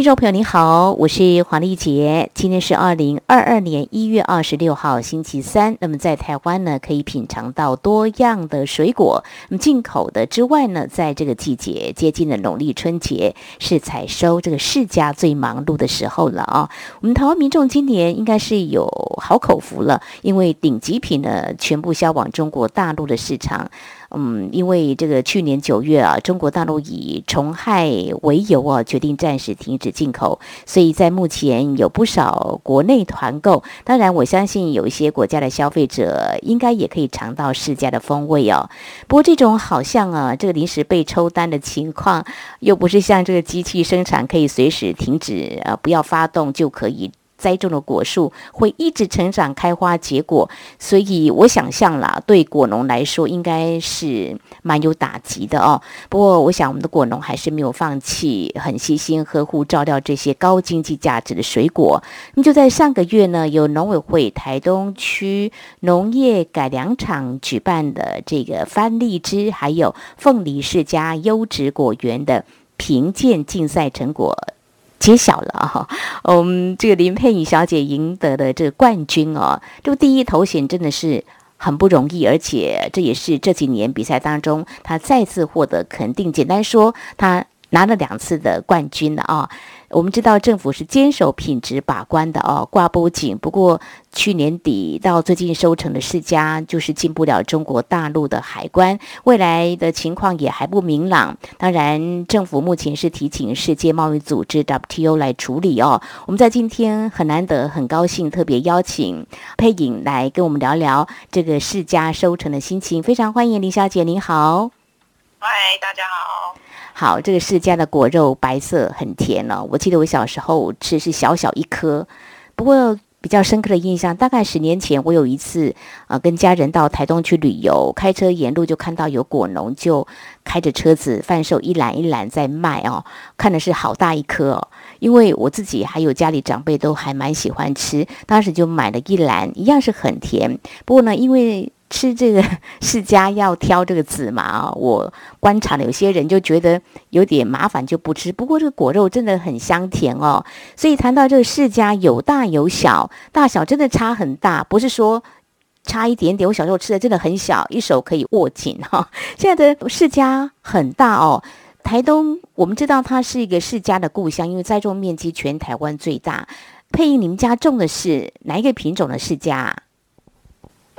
听众朋友，你好，我是黄丽杰。今天是二零二二年一月二十六号，星期三。那么在台湾呢，可以品尝到多样的水果。那么进口的之外呢，在这个季节接近了农历春节，是采收这个释迦最忙碌的时候了啊。我们台湾民众今年应该是有好口福了，因为顶级品呢全部销往中国大陆的市场。嗯，因为这个去年九月啊，中国大陆以虫害为由啊，决定暂时停止进口，所以在目前有不少国内团购。当然，我相信有一些国家的消费者应该也可以尝到世家的风味哦。不过，这种好像啊，这个临时被抽单的情况，又不是像这个机器生产可以随时停止啊，不要发动就可以。栽种的果树会一直成长、开花、结果，所以我想象啦，对果农来说应该是蛮有打击的哦。不过，我想我们的果农还是没有放弃，很细心呵护照料这些高经济价值的水果。那么就在上个月呢，由农委会台东区农业改良场举办的这个番荔枝还有凤梨释迦优质果园的评鉴竞赛成果。揭晓了哈，嗯，这个林佩颖小姐赢得的这个冠军哦，这个第一头衔真的是很不容易，而且这也是这几年比赛当中她再次获得肯定。简单说，她拿了两次的冠军了啊。我们知道政府是坚守品质把关的哦，挂不紧。不过去年底到最近收成的释迦就是进不了中国大陆的海关，未来的情况也还不明朗。当然，政府目前是提请世界贸易组织 WTO 来处理哦。我们在今天很难得、很高兴，特别邀请佩颖来跟我们聊聊这个释迦收成的心情。非常欢迎林小姐，您好。嗨，大家好。好，这个释迦的果肉白色很甜哦。我记得我小时候吃是小小一颗，不过比较深刻的印象，大概十年前我有一次啊、呃、跟家人到台东去旅游，开车沿路就看到有果农就开着车子贩售一篮一篮在卖哦，看的是好大一颗哦。因为我自己还有家里长辈都还蛮喜欢吃，当时就买了一篮，一样是很甜。不过呢，因为吃这个释迦要挑这个籽嘛啊，我观察了有些人就觉得有点麻烦就不吃。不过这个果肉真的很香甜哦，所以谈到这个释迦有大有小，大小真的差很大，不是说差一点点。我小时候吃的真的很小，一手可以握紧哈。现在的释迦很大哦，台东我们知道它是一个释迦的故乡，因为栽种面积全台湾最大。佩颖，你们家种的是哪一个品种的释迦？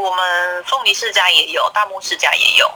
我们凤梨世家也有，大木世家也有。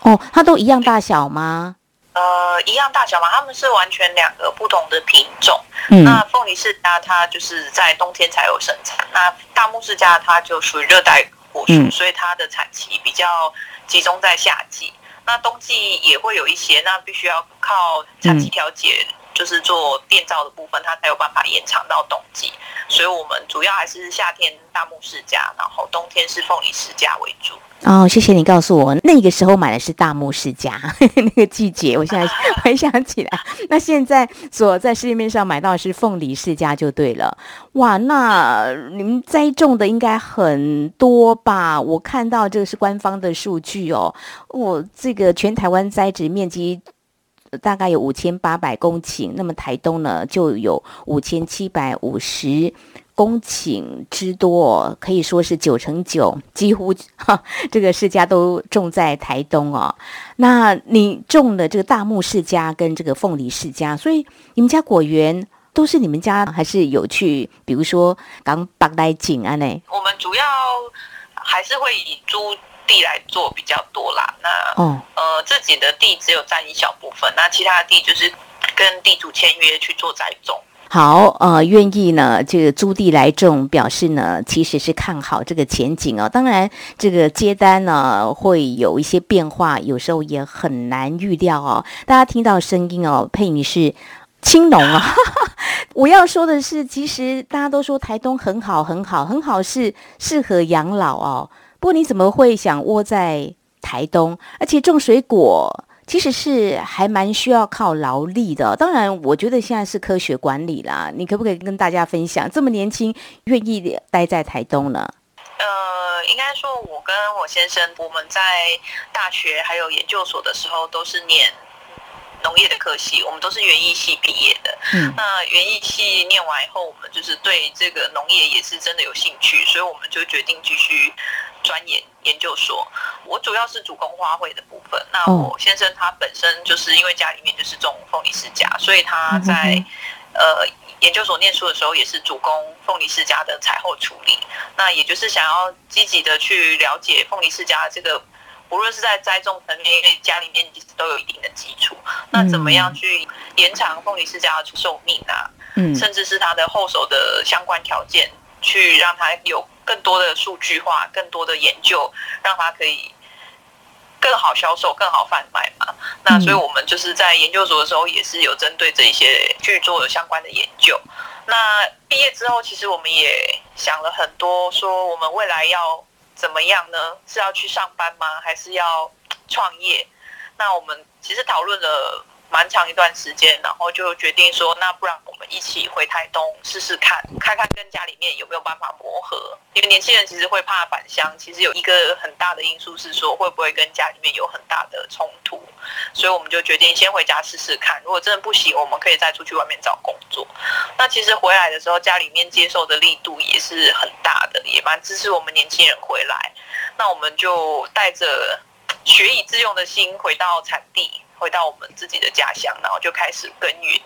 哦，它都一样大小吗？呃，一样大小嘛？它们是完全两个不同的品种。嗯，那凤梨世家它就是在冬天才有生产，那大木世家它就属于热带果树，嗯，所以它的产期比较集中在夏季。那冬季也会有一些，那必须要靠产期调节。就是做电造的部分，它才有办法延长到冬季，所以我们主要还是夏天大木世家，然后冬天是凤梨世家为主。哦，谢谢你告诉我，那个时候买的是大木世家，那个季节，我现在 回想起来。那现在所在市面上买到的是凤梨世家就对了。哇，那你们栽种的应该很多吧？我看到这个是官方的数据哦，我、这个全台湾栽植面积。大概有五千八百公顷，那么台东呢就有五千七百五十公顷之多，可以说是九成九，几乎哈 这个世家都种在台东哦。那你种的这个大木世家跟这个凤梨世家，所以你们家果园都是你们家，还是有去，比如说刚拔来景啊呢？我们主要还是会以租。地来做比较多啦，那哦呃自己的地只有占一小部分，那其他的地就是跟地主签约去做栽种。好，呃，愿意呢，这个租地来种，表示呢其实是看好这个前景哦。当然，这个接单呢会有一些变化，有时候也很难预料哦。大家听到声音哦，佩颖是青龙啊。我要说的是，其实大家都说台东很好，很好，很好，是适合养老哦。不过你怎么会想窝在台东，而且种水果其实是还蛮需要靠劳力的。当然，我觉得现在是科学管理啦。你可不可以跟大家分享，这么年轻愿意待在台东呢？呃，应该说，我跟我先生，我们在大学还有研究所的时候都是念农业的科系，我们都是园艺系毕业的。嗯，那园艺系念完以后，我们就是对这个农业也是真的有兴趣，所以我们就决定继续钻研研究所。我主要是主攻花卉的部分。那我先生他本身就是因为家里面就是种凤梨世家，所以他在呃研究所念书的时候也是主攻凤梨世家的采后处理。那也就是想要积极的去了解凤梨世家这个。无论是在栽种层面，因为家里面其实都有一定的基础，那怎么样去延长凤梨世家的寿命啊？嗯，甚至是它的后手的相关条件，去让它有更多的数据化、更多的研究，让它可以更好销售、更好贩卖嘛。那所以我们就是在研究所的时候，也是有针对这一些去做相关的研究。那毕业之后，其实我们也想了很多，说我们未来要。怎么样呢？是要去上班吗？还是要创业？那我们其实讨论了蛮长一段时间，然后就决定说，那不然我们一起回台东试试看，看看跟家里面有没有办法磨合。因为年轻人其实会怕返乡，其实有一个很大的因素是说，会不会跟家里面有很大的冲突。所以我们就决定先回家试试看，如果真的不行，我们可以再出去外面找工作。那其实回来的时候，家里面接受的力度也是很大的，也蛮支持我们年轻人回来。那我们就带着学以致用的心回到产地。回到我们自己的家乡，然后就开始耕耘。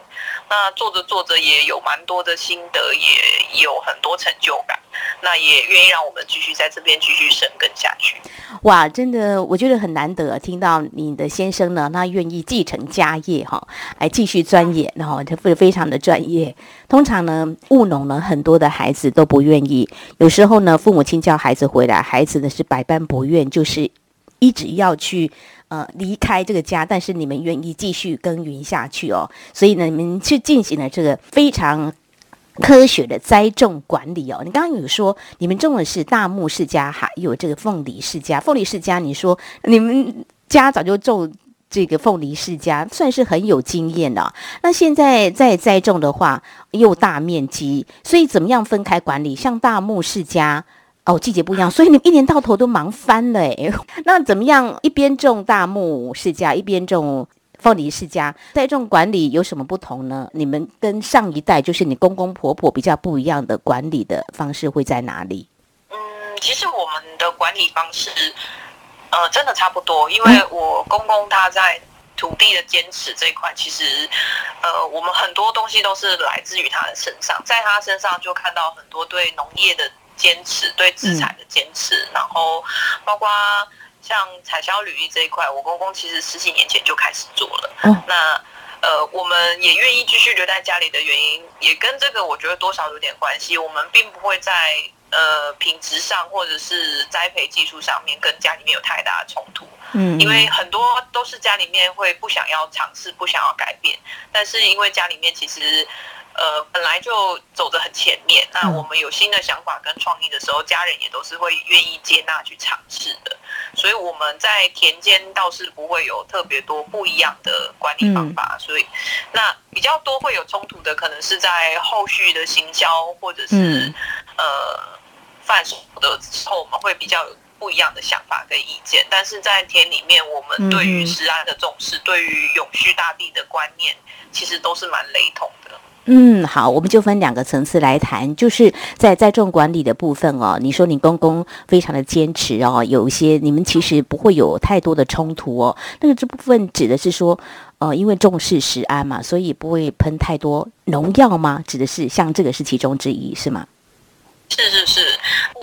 那做着做着也有蛮多的心得，也有很多成就感。那也愿意让我们继续在这边继续深耕下去。哇，真的，我觉得很难得听到你的先生呢，他愿意继承家业哈，来继续钻研，然后他会非常的专业。通常呢，务农呢，很多的孩子都不愿意。有时候呢，父母亲叫孩子回来，孩子呢是百般不愿，就是一直要去。呃，离开这个家，但是你们愿意继续耕耘下去哦，所以呢，你们去进行了这个非常科学的栽种管理哦。你刚刚有说你们种的是大木世家，还有这个凤梨世家。凤梨世家，你说你们家早就种这个凤梨世家，算是很有经验的。那现在在栽种的话，又大面积，所以怎么样分开管理？像大木世家。哦，季节不一样，所以你们一年到头都忙翻了哎。那怎么样？一边种大木世家，一边种凤梨世家，栽种管理有什么不同呢？你们跟上一代，就是你公公婆婆比较不一样的管理的方式会在哪里？嗯，其实我们的管理方式，呃，真的差不多。因为我公公他在土地的坚持这一块，其实，呃，我们很多东西都是来自于他的身上，在他身上就看到很多对农业的。坚持对资产的坚持，嗯、然后包括像产销履历这一块，我公公其实十几年前就开始做了。嗯、那呃，我们也愿意继续留在家里的原因，也跟这个我觉得多少有点关系。我们并不会在呃品质上或者是栽培技术上面跟家里面有太大的冲突。嗯，因为很多都是家里面会不想要尝试，不想要改变，但是因为家里面其实。呃，本来就走得很前面，那我们有新的想法跟创意的时候，家人也都是会愿意接纳去尝试的。所以我们在田间倒是不会有特别多不一样的管理方法。嗯、所以，那比较多会有冲突的，可能是在后续的行销或者是、嗯、呃贩售的时候，我们会比较有不一样的想法跟意见。但是在田里面，我们对于食安的重视，嗯、对于永续大地的观念，其实都是蛮雷同的。嗯，好，我们就分两个层次来谈，就是在在种管理的部分哦。你说你公公非常的坚持哦，有一些你们其实不会有太多的冲突哦。那个这部分指的是说，呃，因为重视食安嘛，所以不会喷太多农药吗？指的是像这个是其中之一，是吗？是是是，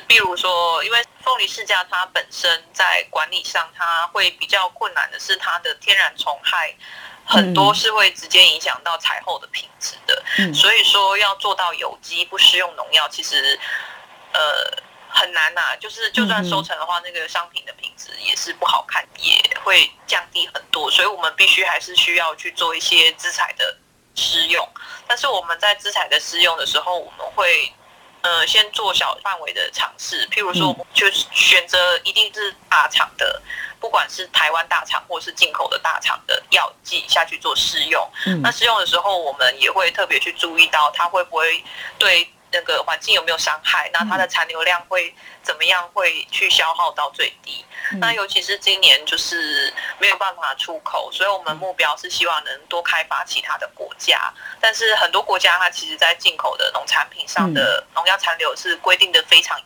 比如说，因为凤梨世家它本身在管理上，它会比较困难的是它的天然虫害。很多是会直接影响到采后的品质的，嗯、所以说要做到有机不施用农药，其实呃很难呐、啊。就是就算收成的话，嗯、那个商品的品质也是不好看，也会降低很多。所以我们必须还是需要去做一些资材的施用。但是我们在资材的施用的时候，我们会呃先做小范围的尝试，譬如说，就选择一定是大厂的。不管是台湾大厂或是进口的大厂的药剂下去做试用。嗯、那试用的时候，我们也会特别去注意到它会不会对那个环境有没有伤害，那它的残留量会怎么样，会去消耗到最低。嗯、那尤其是今年就是没有办法出口，所以我们目标是希望能多开发其他的国家。但是很多国家它其实在进口的农产品上的农药残留是规定的非常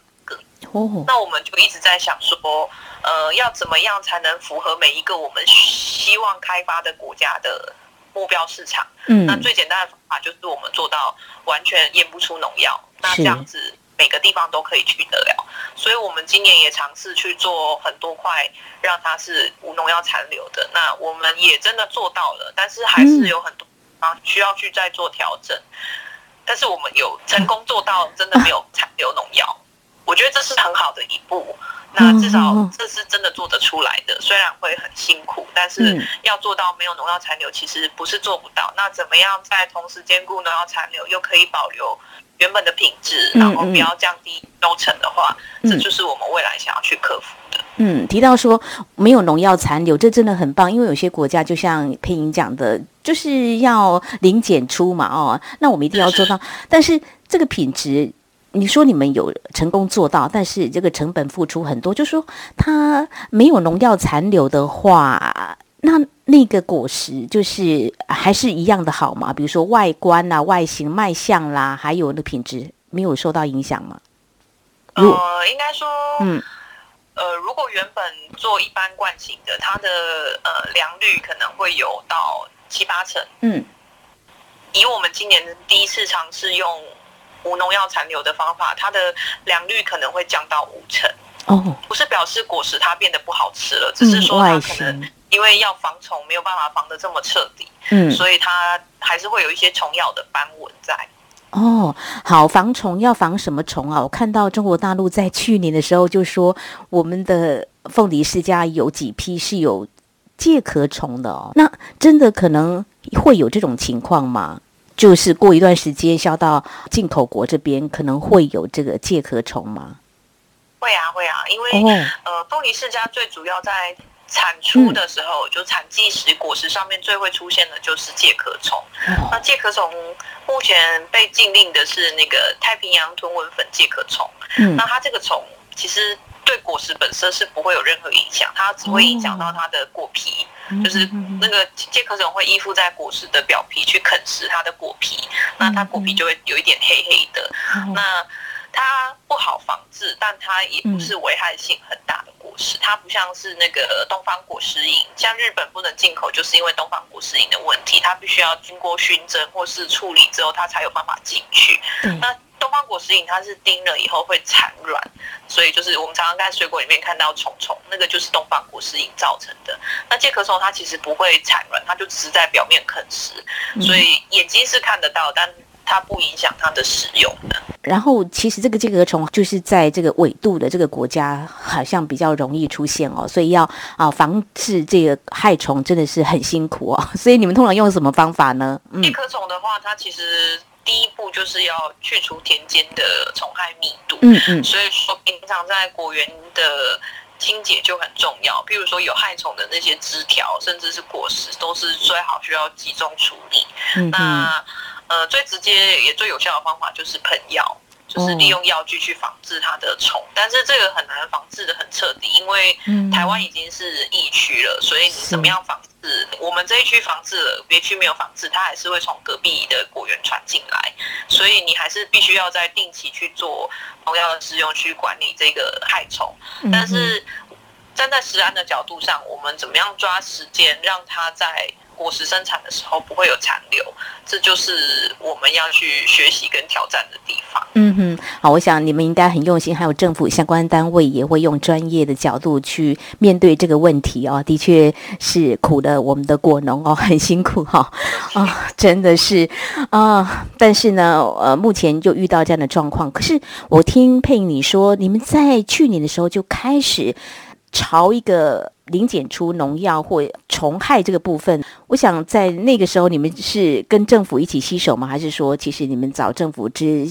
那我们就一直在想说，呃，要怎么样才能符合每一个我们希望开发的国家的目标市场？嗯，那最简单的方法就是我们做到完全验不出农药。那这样子。每个地方都可以去得了，所以我们今年也尝试去做很多块，让它是无农药残留的。那我们也真的做到了，但是还是有很多啊需要去再做调整。但是我们有成功做到，真的没有残留农药，我觉得这是很好的一步。那至少这是真的做得出来的，虽然会很辛苦，但是要做到没有农药残留，其实不是做不到。那怎么样在同时兼顾农药残留，又可以保留？原本的品质，然后不要降低收成的话，这就是我们未来想要去克服的。嗯，提到说没有农药残留，这真的很棒，因为有些国家就像佩莹讲的，就是要零检出嘛，哦，那我们一定要做到。但是这个品质，你说你们有成功做到，但是这个成本付出很多，就是说它没有农药残留的话，那。那个果实就是还是一样的好吗？比如说外观啊、外形、卖相啦，还有那品质没有受到影响吗？呃，应该说，嗯，呃，如果原本做一般惯性的，它的呃良率可能会有到七八成。嗯，以我们今年第一次尝试用无农药残留的方法，它的良率可能会降到五成。哦，不是表示果实它变得不好吃了，只是说它可能。因为要防虫，没有办法防得这么彻底，嗯，所以它还是会有一些虫咬的斑纹在。哦，好，防虫要防什么虫啊？我看到中国大陆在去年的时候就说，我们的凤梨世家有几批是有介壳虫的哦。那真的可能会有这种情况吗？就是过一段时间销到进口国这边，可能会有这个介壳虫吗？会啊，会啊，因为、哦、呃，凤梨世家最主要在。产出的时候，嗯、就产季时果实上面最会出现的就是介壳虫。哦、那介壳虫目前被禁令的是那个太平洋豚纹粉介壳虫。嗯、那它这个虫其实对果实本身是不会有任何影响，它只会影响到它的果皮，哦、就是那个介壳虫会依附在果实的表皮去啃食它的果皮，那它果皮就会有一点黑黑的。哦、那它不好防治，但它也不是危害性很大的果实。它不像是那个东方果实蝇，像日本不能进口，就是因为东方果实蝇的问题，它必须要经过熏蒸或是处理之后，它才有办法进去。嗯、那东方果实蝇它是叮了以后会产卵，所以就是我们常常在水果里面看到虫虫，那个就是东方果实蝇造成的。那介壳虫它其实不会产卵，它就只是在表面啃食，所以眼睛是看得到，但它不影响它的使用的。然后，其实这个介壳虫就是在这个纬度的这个国家，好像比较容易出现哦，所以要啊防治这个害虫真的是很辛苦哦。所以你们通常用什么方法呢？介壳虫的话，它其实第一步就是要去除田间的虫害密度。嗯嗯。所以说，平常在果园的清洁就很重要。譬如说有害虫的那些枝条，甚至是果实，都是最好需要集中处理。嗯，嗯。那呃，最直接也最有效的方法就是喷药，就是利用药剂去防治它的虫。哦、但是这个很难防治的很彻底，因为台湾已经是疫区了，嗯、所以你怎么样防治？我们这一区防治了，别区没有防治，它还是会从隔壁的果园传进来。所以你还是必须要在定期去做农药的使用，去管理这个害虫。嗯、但是站在食安的角度上，我们怎么样抓时间让它在果实生产的时候不会有残留，这就是我们要去学习跟挑战的地方。嗯哼，好，我想你们应该很用心，还有政府相关单位也会用专业的角度去面对这个问题哦。的确是苦了我们的果农哦，很辛苦哈、哦，啊、哦，真的是啊、呃。但是呢，呃，目前就遇到这样的状况。可是我听佩颖你说，你们在去年的时候就开始朝一个。零检出农药或虫害这个部分，我想在那个时候你们是跟政府一起携手吗？还是说其实你们找政府之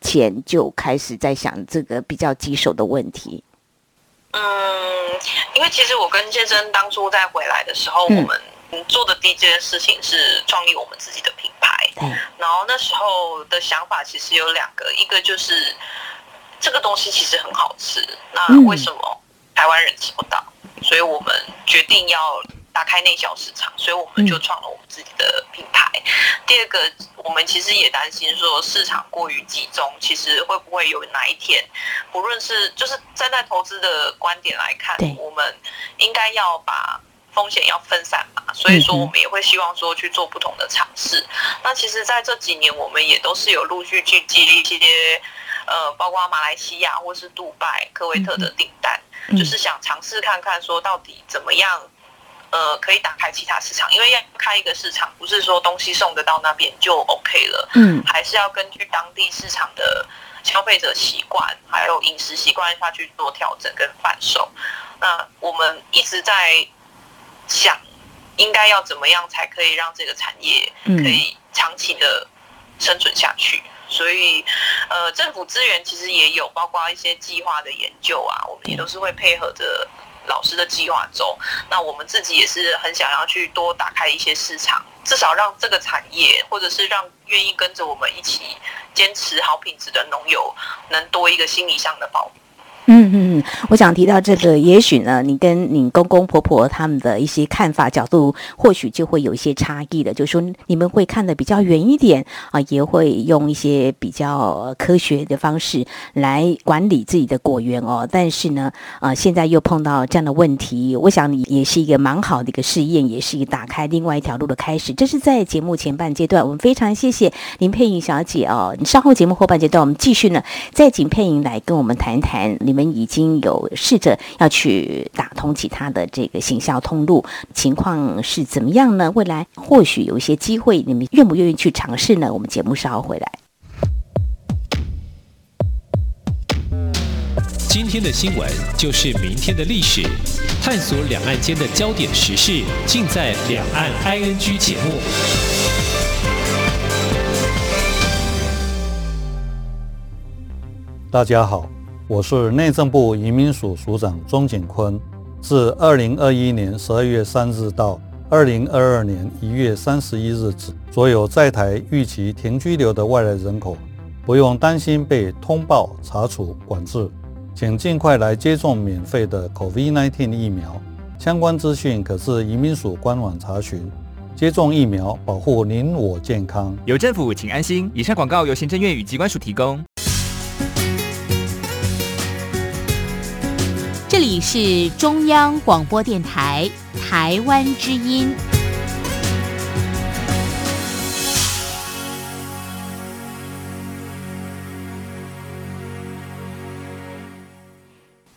前就开始在想这个比较棘手的问题？嗯，因为其实我跟先生当初在回来的时候，嗯、我们做的第一件事情是创立我们自己的品牌。嗯、然后那时候的想法其实有两个，一个就是这个东西其实很好吃，那为什么台湾人吃不到？所以我们决定要。打开内销市场，所以我们就创了我们自己的品牌。嗯、第二个，我们其实也担心说市场过于集中，其实会不会有哪一天，不论是就是站在投资的观点来看，我们应该要把风险要分散嘛。所以说，我们也会希望说去做不同的尝试。嗯、那其实，在这几年，我们也都是有陆续去接一些呃，包括马来西亚或是杜拜、科威特的订单，嗯、就是想尝试看看说到底怎么样。呃，可以打开其他市场，因为要开一个市场，不是说东西送得到那边就 OK 了，嗯，还是要根据当地市场的消费者习惯，还有饮食习惯下去做调整跟贩售。那我们一直在想，应该要怎么样才可以让这个产业可以长期的生存下去？嗯、所以，呃，政府资源其实也有，包括一些计划的研究啊，我们也都是会配合着。老师的计划走，那我们自己也是很想要去多打开一些市场，至少让这个产业，或者是让愿意跟着我们一起坚持好品质的农友，能多一个心理上的保护。嗯嗯嗯，我想提到这个，也许呢，你跟你公公婆婆他们的一些看法角度，或许就会有一些差异的。就是说，你们会看得比较远一点啊，也会用一些比较科学的方式来管理自己的果园哦。但是呢，啊，现在又碰到这样的问题，我想你也是一个蛮好的一个试验，也是一个打开另外一条路的开始。这是在节目前半阶段，我们非常谢谢林佩颖小姐哦。你稍后节目后半阶段，我们继续呢，再请佩莹来跟我们谈一谈你。我们已经有试着要去打通其他的这个行销通路，情况是怎么样呢？未来或许有一些机会，你们愿不愿意去尝试呢？我们节目稍后回来。今天的新闻就是明天的历史，探索两岸间的焦点时事，尽在《两岸 ING》节目。大家好。我是内政部移民署署长钟景坤，自二零二一年十二月三日到二零二二年一月三十一日止，所有在台预期停居留的外来人口，不用担心被通报、查处、管制，请尽快来接种免费的 COVID-19 疫苗。相关资讯可至移民署官网查询。接种疫苗，保护您我健康。有政府，请安心。以上广告由行政院与机关署提供。这里是中央广播电台台湾之音。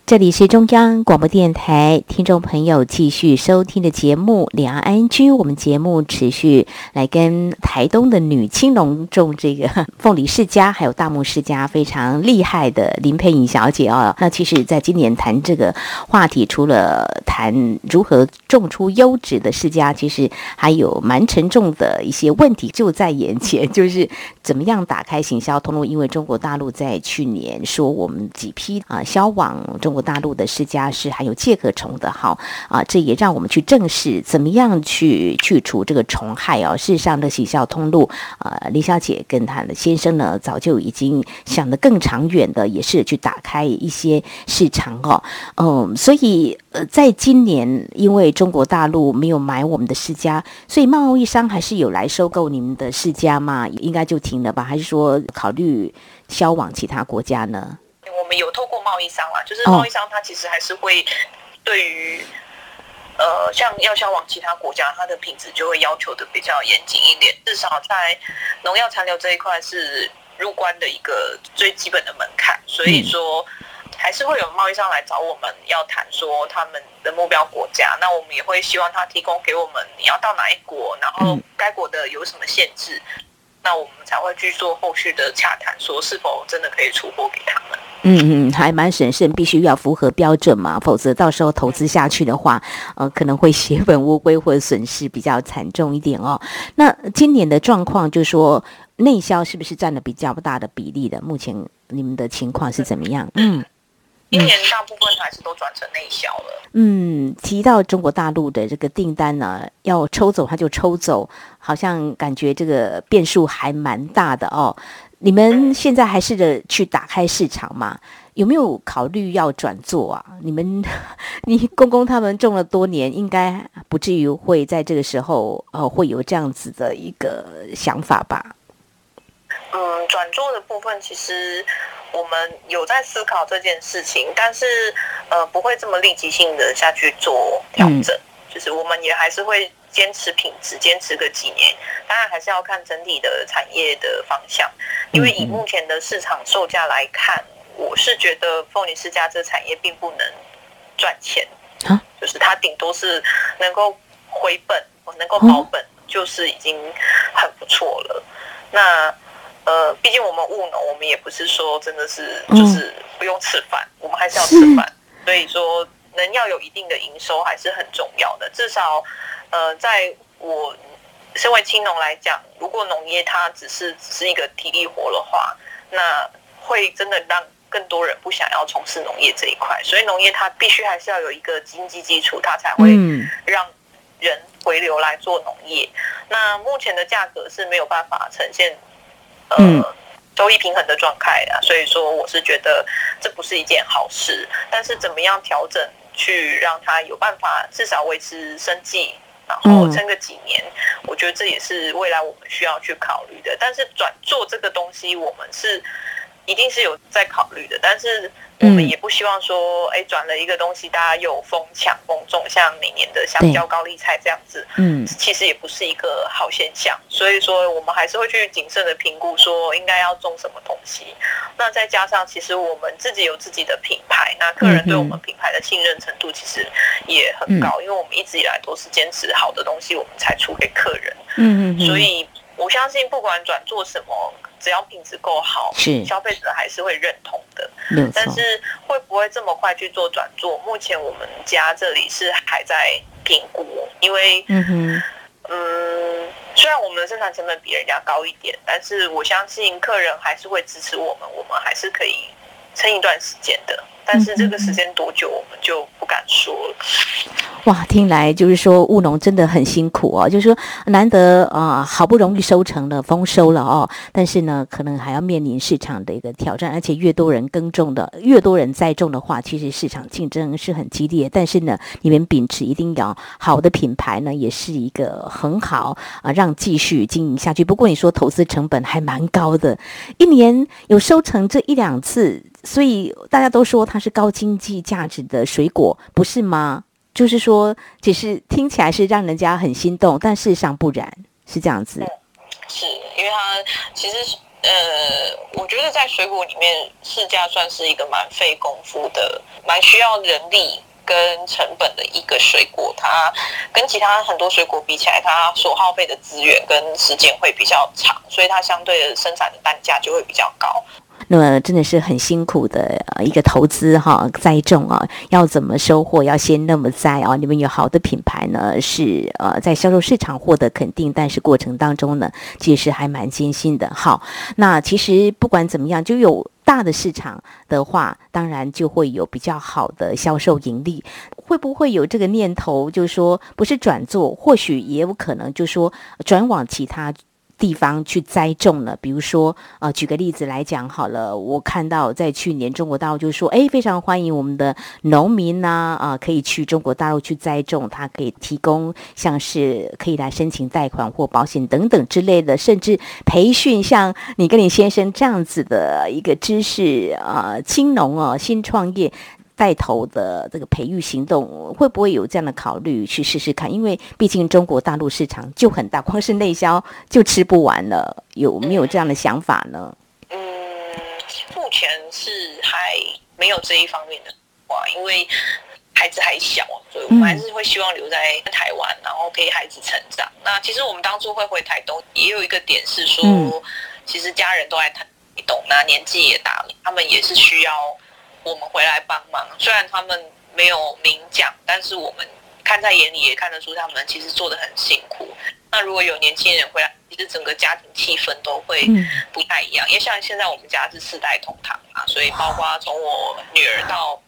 这里是中央广播电台，听众朋友继续收听的节目《两岸 ING》。我们节目持续来跟台东的女青农种这个 凤梨世家，还有大木世家非常厉害的林佩颖小姐哦。那其实，在今年谈这个话题，除了谈如何种出优质的世家，其实还有蛮沉重的一些问题就在眼前，就是怎么样打开行销通路。因为中国大陆在去年说，我们几批啊销往中国。大陆的世家是含有介壳虫的，好啊，这也让我们去正视怎么样去去除这个虫害哦。事实上的喜笑通路，呃，林小姐跟她的先生呢，早就已经想得更长远的，也是去打开一些市场哦。嗯，所以呃，在今年因为中国大陆没有买我们的世家，所以贸易商还是有来收购你们的世家嘛？应该就停了吧？还是说考虑销往其他国家呢？我们有透过贸易商啦，就是贸易商他其实还是会对于呃，像要销往其他国家，它的品质就会要求的比较严谨一点，至少在农药残留这一块是入关的一个最基本的门槛。所以说，还是会有贸易商来找我们要谈说他们的目标国家，那我们也会希望他提供给我们你要到哪一国，然后该国的有什么限制，那我们才会去做后续的洽谈，说是否真的可以出货给他们。嗯嗯，还蛮审慎，必须要符合标准嘛，否则到时候投资下去的话，呃，可能会血本无归或者损失比较惨重一点哦。那今年的状况，就是说内销是不是占了比较大的比例的？目前你们的情况是怎么样？嗯，今年大部分还是都转成内销了。嗯，提到中国大陆的这个订单呢，要抽走他就抽走，好像感觉这个变数还蛮大的哦。你们现在还试着去打开市场吗？有没有考虑要转做啊？你们，你公公他们种了多年，应该不至于会在这个时候呃会有这样子的一个想法吧？嗯，转做的部分其实我们有在思考这件事情，但是呃不会这么立即性的下去做调整，嗯、就是我们也还是会坚持品质，坚持个几年，当然还是要看整体的产业的方向，因为以目前的市场售价来看。我是觉得凤梨世家这产业并不能赚钱，啊，就是它顶多是能够回本，能够保本，就是已经很不错了。那呃，毕竟我们务农，我们也不是说真的是就是不用吃饭，我们还是要吃饭。所以说，能要有一定的营收还是很重要的。至少，呃，在我身为青农来讲，如果农业它只是只是一个体力活的话，那会真的让。更多人不想要从事农业这一块，所以农业它必须还是要有一个经济基础，它才会让人回流来做农业。嗯、那目前的价格是没有办法呈现呃收益平衡的状态啊，所以说我是觉得这不是一件好事。但是怎么样调整去让他有办法至少维持生计，然后撑个几年，我觉得这也是未来我们需要去考虑的。但是转做这个东西，我们是。一定是有在考虑的，但是我们也不希望说，哎、嗯，转了一个东西，大家又疯抢疯种，像每年的香蕉、高丽菜这样子，嗯，其实也不是一个好现象。所以说，我们还是会去谨慎的评估，说应该要种什么东西。那再加上，其实我们自己有自己的品牌，那客人对我们品牌的信任程度其实也很高，嗯、因为我们一直以来都是坚持好的东西，我们才出给客人。嗯嗯，所以我相信，不管转做什么。只要品质够好，是消费者还是会认同的。嗯，但是会不会这么快去做转做？目前我们家这里是还在评估，因为嗯哼，嗯，虽然我们的生产成本比人家高一点，但是我相信客人还是会支持我们，我们还是可以撑一段时间的。但是这个时间多久，我们就不敢说了。哇，听来就是说务农真的很辛苦哦，就是说难得啊、呃，好不容易收成了丰收了哦，但是呢，可能还要面临市场的一个挑战，而且越多人耕种的，越多人栽种的话，其实市场竞争是很激烈。但是呢，你们秉持一定要好的品牌呢，也是一个很好啊，让继续经营下去。不过你说投资成本还蛮高的，一年有收成这一两次。所以大家都说它是高经济价值的水果，不是吗？就是说，只是听起来是让人家很心动，但事实上不然，是这样子。是因为它其实呃，我觉得在水果里面，释迦算是一个蛮费功夫的、蛮需要人力跟成本的一个水果。它跟其他很多水果比起来，它所耗费的资源跟时间会比较长，所以它相对的生产的单价就会比较高。那么真的是很辛苦的一个投资哈，栽种啊，要怎么收获，要先那么栽啊。你们有好的品牌呢，是呃在销售市场获得肯定，但是过程当中呢，其实还蛮艰辛的。好，那其实不管怎么样，就有大的市场的话，当然就会有比较好的销售盈利。会不会有这个念头，就是说不是转做，或许也有可能，就说转往其他。地方去栽种了，比如说，呃，举个例子来讲好了，我看到在去年中国大陆就说，哎，非常欢迎我们的农民呐，啊，可以去中国大陆去栽种，他可以提供像是可以来申请贷款或保险等等之类的，甚至培训像你跟你先生这样子的一个知识，啊，青农哦，新创业。带头的这个培育行动，会不会有这样的考虑去试试看？因为毕竟中国大陆市场就很大，光是内销就吃不完了。有没有这样的想法呢？嗯，目前是还没有这一方面的话，因为孩子还小，所以我们还是会希望留在台湾，然后陪孩子成长。那其实我们当初会回台东，也有一个点是说，嗯、其实家人都在台东，那年纪也大了，他们也是需要。我们回来帮忙，虽然他们没有明讲，但是我们看在眼里，也看得出他们其实做的很辛苦。那如果有年轻人回来，其实整个家庭气氛都会不太一样。因为像现在我们家是四代同堂嘛，所以包括从我女儿到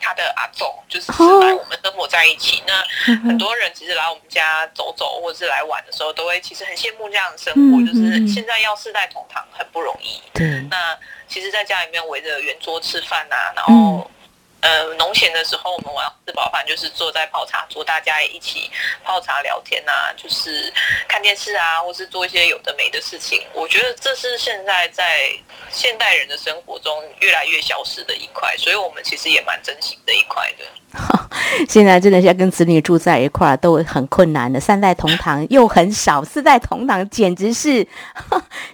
她的阿祖，就是是来我们生活在一起。那很多人其实来我们家走走，或者是来玩的时候，都会其实很羡慕这样的生活，就是现在要世代同堂很不容易。对，那其实在家里面围着圆桌吃饭啊，然后。呃，农闲的时候，我们晚上吃饱饭就是坐在泡茶桌，大家一起泡茶聊天啊，就是看电视啊，或是做一些有的没的事情。我觉得这是现在在现代人的生活中越来越消失的一块，所以我们其实也蛮珍惜这一块的。现在真的是要跟子女住在一块都很困难的，三代同堂又很少，四代同堂简直是，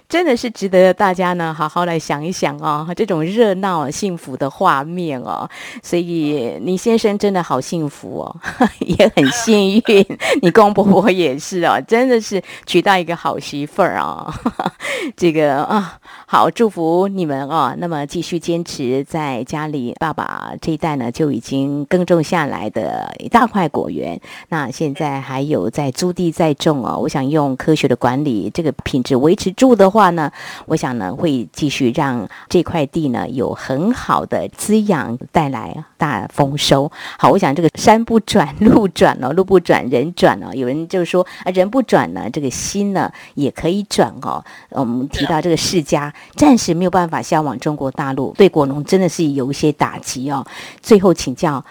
真的是值得大家呢好好来想一想哦，这种热闹幸福的画面哦。所以你先生真的好幸福哦，也很幸运，你公婆婆也是哦，真的是娶到一个好媳妇儿啊。这个啊，好祝福你们哦。那么继续坚持在家里，爸爸这一代呢就已经耕种下来的一大块果园。那现在还有在租地在种哦。我想用科学的管理，这个品质维持住的话话呢，我想呢会继续让这块地呢有很好的滋养，带来大丰收。好，我想这个山不转路转哦，路不转人转哦。有人就说啊，人不转呢，这个心呢也可以转哦。我们提到这个释迦暂时没有办法销往中国大陆，对果农真的是有一些打击哦。最后请教，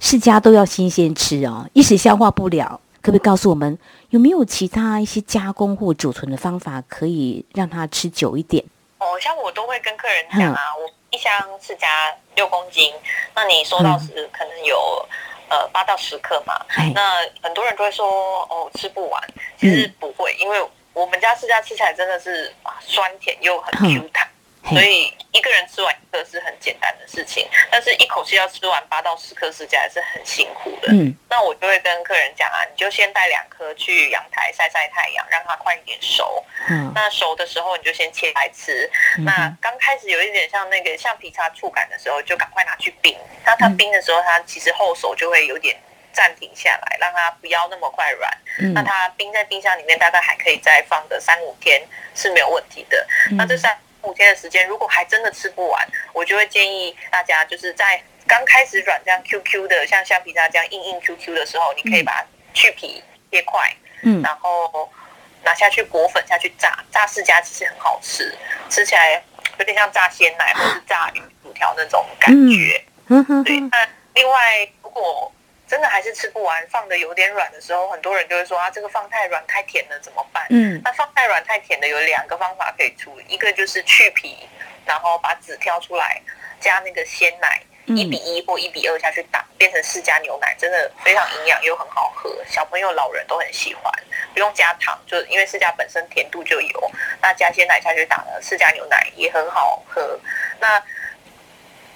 释迦都要新鲜吃哦，一时消化不了，可不可以告诉我们有没有其他一些加工或储存的方法，可以让它吃久一点？哦，像我都会跟客人讲啊，我一箱是加六公斤，那你收到时可能有呃八到十克嘛，那很多人都会说哦吃不完，其实不会，因为。我们家释迦吃起来真的是酸甜又很 Q 弹，所以一个人吃完一颗是很简单的事情，但是一口气要吃完八到十颗释迦还是很辛苦的。嗯，那我就会跟客人讲啊，你就先带两颗去阳台晒晒太阳，让它快一点熟。嗯，那熟的时候你就先切来吃。那刚开始有一点像那个橡皮擦触感的时候，就赶快拿去冰。那它冰的时候，它其实后手就会有点。暂停下来，让它不要那么快软。嗯、那它冰在冰箱里面，大概还可以再放个三五天是没有问题的。嗯、那这三五天的时间，如果还真的吃不完，我就会建议大家，就是在刚开始软这样 Q Q 的，像橡皮擦这样硬硬 Q Q 的时候，你可以把它去皮切块，嗯，然后拿下去裹粉下去炸，炸释迦其实很好吃，吃起来有点像炸鲜奶或是炸鱼薯条那种感觉。对。那另外如果真的还是吃不完，放的有点软的时候，很多人就会说啊，这个放太软太甜了怎么办？嗯，那放太软太甜的有两个方法可以处理，一个就是去皮，然后把籽挑出来，加那个鲜奶一比一或一比二下去打，变成释迦牛奶，真的非常营养又很好喝，小朋友老人都很喜欢，不用加糖，就因为释迦本身甜度就有，那加鲜奶下去打呢释迦牛奶也很好喝，那。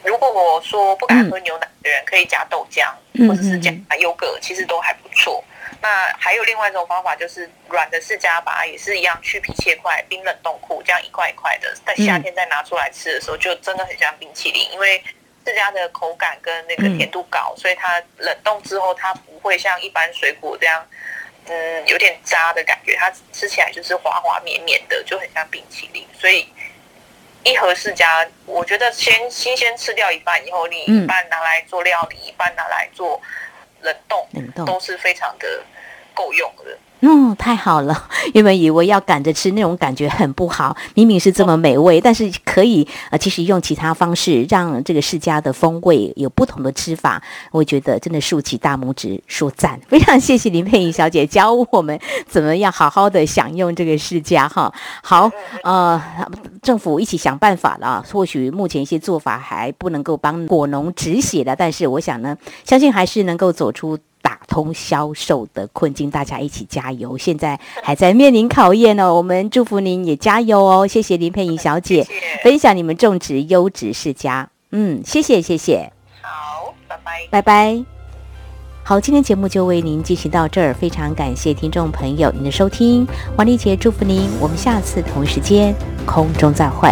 如果我说不敢喝牛奶的人，可以加豆浆，嗯、或者是加优格，其实都还不错。那还有另外一种方法，就是软的释迦把它也是一样去皮切块，冰冷冻库，这样一块一块的，在夏天再拿出来吃的时候，就真的很像冰淇淋。因为释迦的口感跟那个甜度高，所以它冷冻之后，它不会像一般水果这样，嗯，有点渣的感觉，它吃起来就是滑滑绵绵的，就很像冰淇淋。所以。一盒释迦，我觉得先新鲜吃掉一半以后，你一半拿来做料理，嗯、一半拿来做冷冻，冷冻都是非常的够用的。嗯，太好了！原本以为要赶着吃那种感觉很不好，明明是这么美味，但是可以呃，其实用其他方式让这个世家的风味有不同的吃法，我觉得真的竖起大拇指说赞！非常谢谢林佩颖小姐教我们怎么样好好的享用这个世家哈。好，呃，政府一起想办法了，或许目前一些做法还不能够帮果农止血的，但是我想呢，相信还是能够走出。打通销售的困境，大家一起加油！现在还在面临考验呢，我们祝福您也加油哦！谢谢林佩颖小姐分享你们种植优质世家，嗯，谢谢谢谢。好，拜拜拜拜。好，今天节目就为您进行到这儿，非常感谢听众朋友您的收听，王丽姐祝福您，我们下次同一时间空中再会。